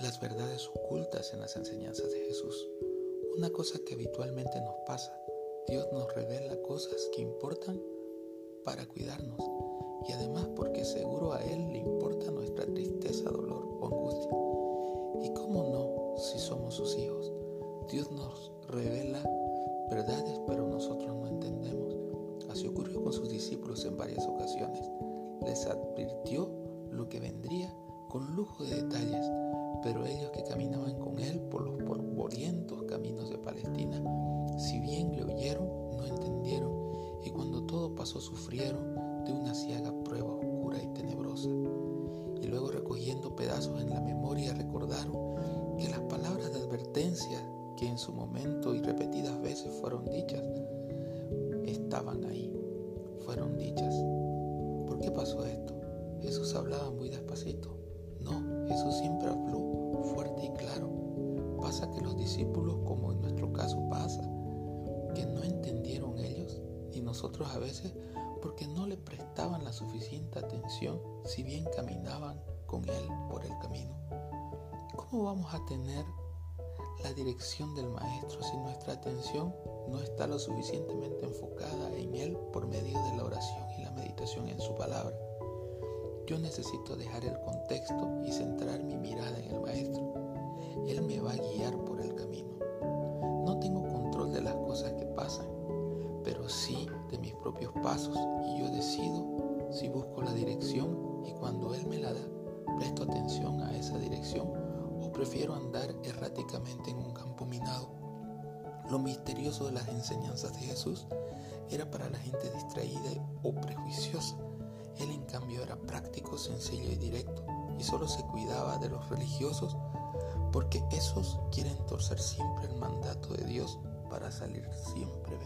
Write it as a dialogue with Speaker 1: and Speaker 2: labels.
Speaker 1: las verdades ocultas en las enseñanzas de Jesús. Una cosa que habitualmente nos pasa, Dios nos revela cosas que importan para cuidarnos y además porque seguro a Él le importa nuestra tristeza, dolor o angustia. ¿Y cómo no si somos sus hijos? Dios nos revela verdades pero nosotros no entendemos. Así ocurrió con sus discípulos en varias ocasiones. Les advirtió lo que vendría con lujo de detalles, pero ellos que caminaban con Él por los polvorientos caminos de Palestina, si bien le oyeron, no entendieron, y cuando todo pasó sufrieron de una ciaga prueba oscura y tenebrosa. Y luego recogiendo pedazos en la memoria recordaron que las palabras de advertencia que en su momento y repetidas veces fueron dichas, estaban ahí, fueron dichas. ¿Por qué pasó esto? Jesús hablaba muy despacito. No, Jesús siempre claro. Que los discípulos, como en nuestro caso pasa, que no entendieron ellos, y nosotros a veces porque no le prestaban la suficiente atención si bien caminaban con Él por el camino. ¿Cómo vamos a tener la dirección del Maestro si nuestra atención no está lo suficientemente enfocada en Él por medio de la oración y la meditación en su palabra? Yo necesito dejar el contexto y centrar mi mirada guiar por el camino. No tengo control de las cosas que pasan, pero sí de mis propios pasos y yo decido si busco la dirección y cuando Él me la da, presto atención a esa dirección o prefiero andar erráticamente en un campo minado. Lo misterioso de las enseñanzas de Jesús era para la gente distraída o prejuiciosa él en cambio era práctico, sencillo y directo, y solo se cuidaba de los religiosos porque esos quieren torcer siempre el mandato de Dios para salir siempre.